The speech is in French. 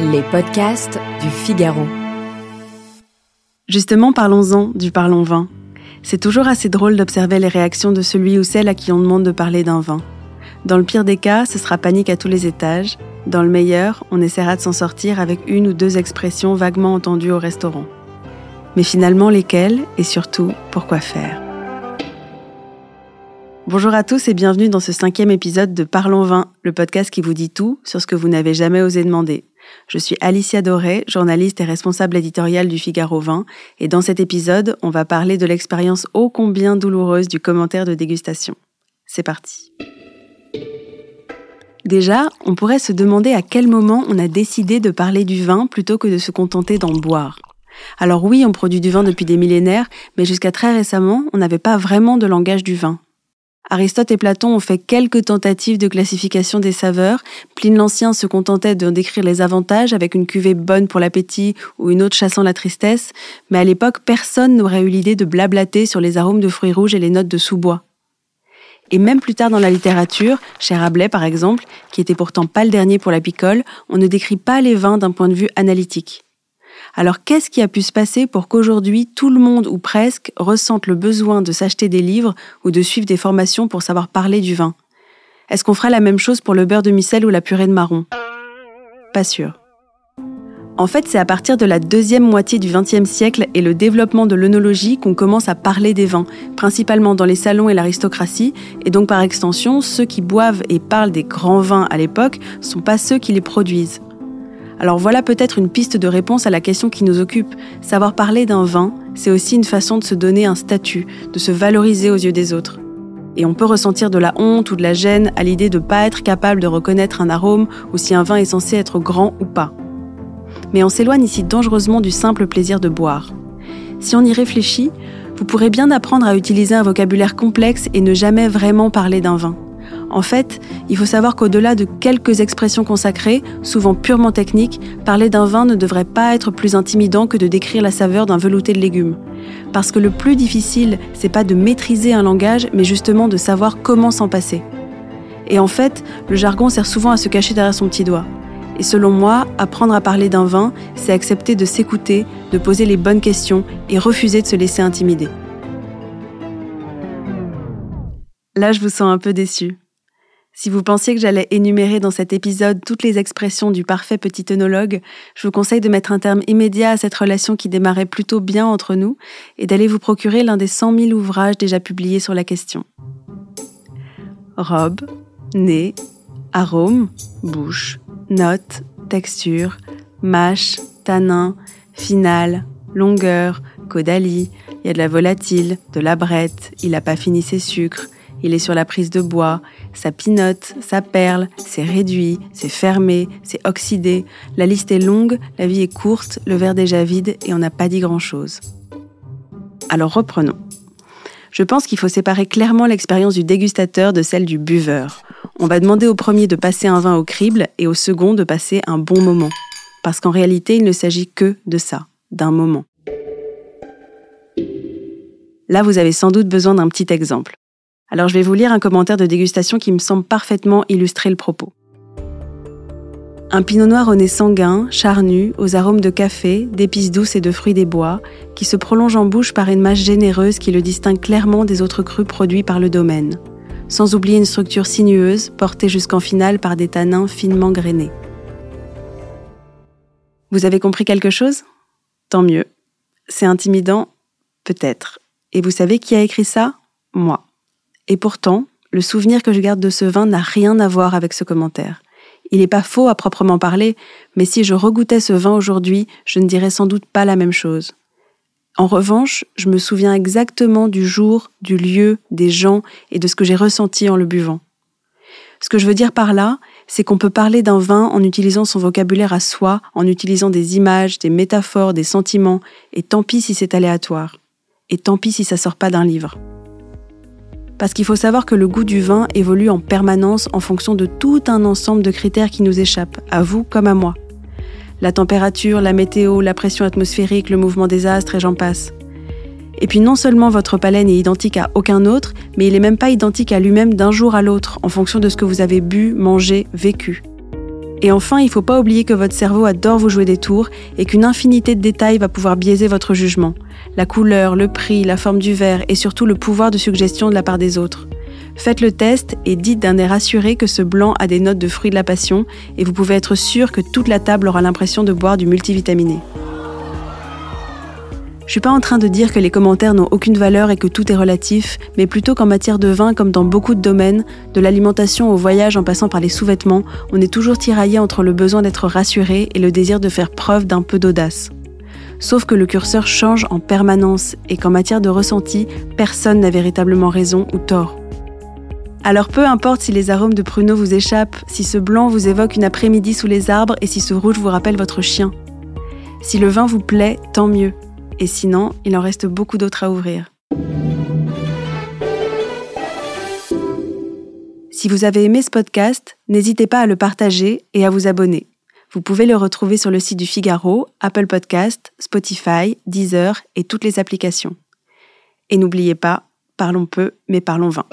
Les podcasts du Figaro. Justement, parlons-en du parlons vin. C'est toujours assez drôle d'observer les réactions de celui ou celle à qui on demande de parler d'un vin. Dans le pire des cas, ce sera panique à tous les étages. Dans le meilleur, on essaiera de s'en sortir avec une ou deux expressions vaguement entendues au restaurant. Mais finalement, lesquelles et surtout, pourquoi faire? Bonjour à tous et bienvenue dans ce cinquième épisode de Parlons Vin, le podcast qui vous dit tout sur ce que vous n'avez jamais osé demander. Je suis Alicia Doré, journaliste et responsable éditoriale du Figaro Vin, et dans cet épisode, on va parler de l'expérience ô combien douloureuse du commentaire de dégustation. C'est parti. Déjà, on pourrait se demander à quel moment on a décidé de parler du vin plutôt que de se contenter d'en boire. Alors oui, on produit du vin depuis des millénaires, mais jusqu'à très récemment, on n'avait pas vraiment de langage du vin. Aristote et Platon ont fait quelques tentatives de classification des saveurs. Pline l'Ancien se contentait de décrire les avantages avec une cuvée bonne pour l'appétit ou une autre chassant la tristesse, mais à l'époque, personne n'aurait eu l'idée de blablater sur les arômes de fruits rouges et les notes de sous-bois. Et même plus tard dans la littérature, chez Rabelais par exemple, qui était pourtant pas le dernier pour la picole, on ne décrit pas les vins d'un point de vue analytique. Alors qu'est-ce qui a pu se passer pour qu'aujourd'hui tout le monde ou presque ressente le besoin de s'acheter des livres ou de suivre des formations pour savoir parler du vin? Est-ce qu'on fera la même chose pour le beurre de micelle ou la purée de marron? Pas sûr. En fait, c'est à partir de la deuxième moitié du XXe siècle et le développement de l'œnologie qu'on commence à parler des vins, principalement dans les salons et l'aristocratie, et donc par extension, ceux qui boivent et parlent des grands vins à l'époque sont pas ceux qui les produisent. Alors voilà peut-être une piste de réponse à la question qui nous occupe. Savoir parler d'un vin, c'est aussi une façon de se donner un statut, de se valoriser aux yeux des autres. Et on peut ressentir de la honte ou de la gêne à l'idée de ne pas être capable de reconnaître un arôme ou si un vin est censé être grand ou pas. Mais on s'éloigne ici dangereusement du simple plaisir de boire. Si on y réfléchit, vous pourrez bien apprendre à utiliser un vocabulaire complexe et ne jamais vraiment parler d'un vin. En fait, il faut savoir qu'au-delà de quelques expressions consacrées, souvent purement techniques, parler d'un vin ne devrait pas être plus intimidant que de décrire la saveur d'un velouté de légumes. Parce que le plus difficile, c'est pas de maîtriser un langage, mais justement de savoir comment s'en passer. Et en fait, le jargon sert souvent à se cacher derrière son petit doigt. Et selon moi, apprendre à parler d'un vin, c'est accepter de s'écouter, de poser les bonnes questions et refuser de se laisser intimider. Là, je vous sens un peu déçu. Si vous pensiez que j'allais énumérer dans cet épisode toutes les expressions du parfait petit œnologue, je vous conseille de mettre un terme immédiat à cette relation qui démarrait plutôt bien entre nous et d'aller vous procurer l'un des 100 000 ouvrages déjà publiés sur la question. Robe, nez, arôme, bouche, notes, texture, mâche, tanin, finale, longueur, caudalie, il y a de la volatile, de la brette, il n'a pas fini ses sucres, il est sur la prise de bois, ça pinote, ça perle, c'est réduit, c'est fermé, c'est oxydé. La liste est longue, la vie est courte, le verre déjà vide et on n'a pas dit grand-chose. Alors reprenons. Je pense qu'il faut séparer clairement l'expérience du dégustateur de celle du buveur. On va demander au premier de passer un vin au crible et au second de passer un bon moment. Parce qu'en réalité, il ne s'agit que de ça, d'un moment. Là, vous avez sans doute besoin d'un petit exemple. Alors je vais vous lire un commentaire de dégustation qui me semble parfaitement illustrer le propos. Un pinot noir au nez sanguin, charnu, aux arômes de café, d'épices douces et de fruits des bois, qui se prolonge en bouche par une mâche généreuse qui le distingue clairement des autres crus produits par le domaine, sans oublier une structure sinueuse portée jusqu'en finale par des tanins finement grainés. Vous avez compris quelque chose? Tant mieux. C'est intimidant Peut-être. Et vous savez qui a écrit ça? Moi. Et pourtant, le souvenir que je garde de ce vin n'a rien à voir avec ce commentaire. Il n'est pas faux à proprement parler, mais si je regoûtais ce vin aujourd'hui, je ne dirais sans doute pas la même chose. En revanche, je me souviens exactement du jour, du lieu, des gens et de ce que j'ai ressenti en le buvant. Ce que je veux dire par là, c'est qu'on peut parler d'un vin en utilisant son vocabulaire à soi, en utilisant des images, des métaphores, des sentiments, et tant pis si c'est aléatoire. Et tant pis si ça sort pas d'un livre. Parce qu'il faut savoir que le goût du vin évolue en permanence en fonction de tout un ensemble de critères qui nous échappent, à vous comme à moi. La température, la météo, la pression atmosphérique, le mouvement des astres et j'en passe. Et puis non seulement votre palais n'est identique à aucun autre, mais il n'est même pas identique à lui-même d'un jour à l'autre, en fonction de ce que vous avez bu, mangé, vécu. Et enfin, il ne faut pas oublier que votre cerveau adore vous jouer des tours et qu'une infinité de détails va pouvoir biaiser votre jugement. La couleur, le prix, la forme du verre et surtout le pouvoir de suggestion de la part des autres. Faites le test et dites d'un air assuré que ce blanc a des notes de fruits de la passion et vous pouvez être sûr que toute la table aura l'impression de boire du multivitaminé. Je suis pas en train de dire que les commentaires n'ont aucune valeur et que tout est relatif, mais plutôt qu'en matière de vin, comme dans beaucoup de domaines, de l'alimentation au voyage en passant par les sous-vêtements, on est toujours tiraillé entre le besoin d'être rassuré et le désir de faire preuve d'un peu d'audace. Sauf que le curseur change en permanence et qu'en matière de ressenti, personne n'a véritablement raison ou tort. Alors peu importe si les arômes de pruneau vous échappent, si ce blanc vous évoque une après-midi sous les arbres et si ce rouge vous rappelle votre chien. Si le vin vous plaît, tant mieux. Et sinon, il en reste beaucoup d'autres à ouvrir. Si vous avez aimé ce podcast, n'hésitez pas à le partager et à vous abonner. Vous pouvez le retrouver sur le site du Figaro, Apple Podcast, Spotify, Deezer et toutes les applications. Et n'oubliez pas, parlons peu, mais parlons vin.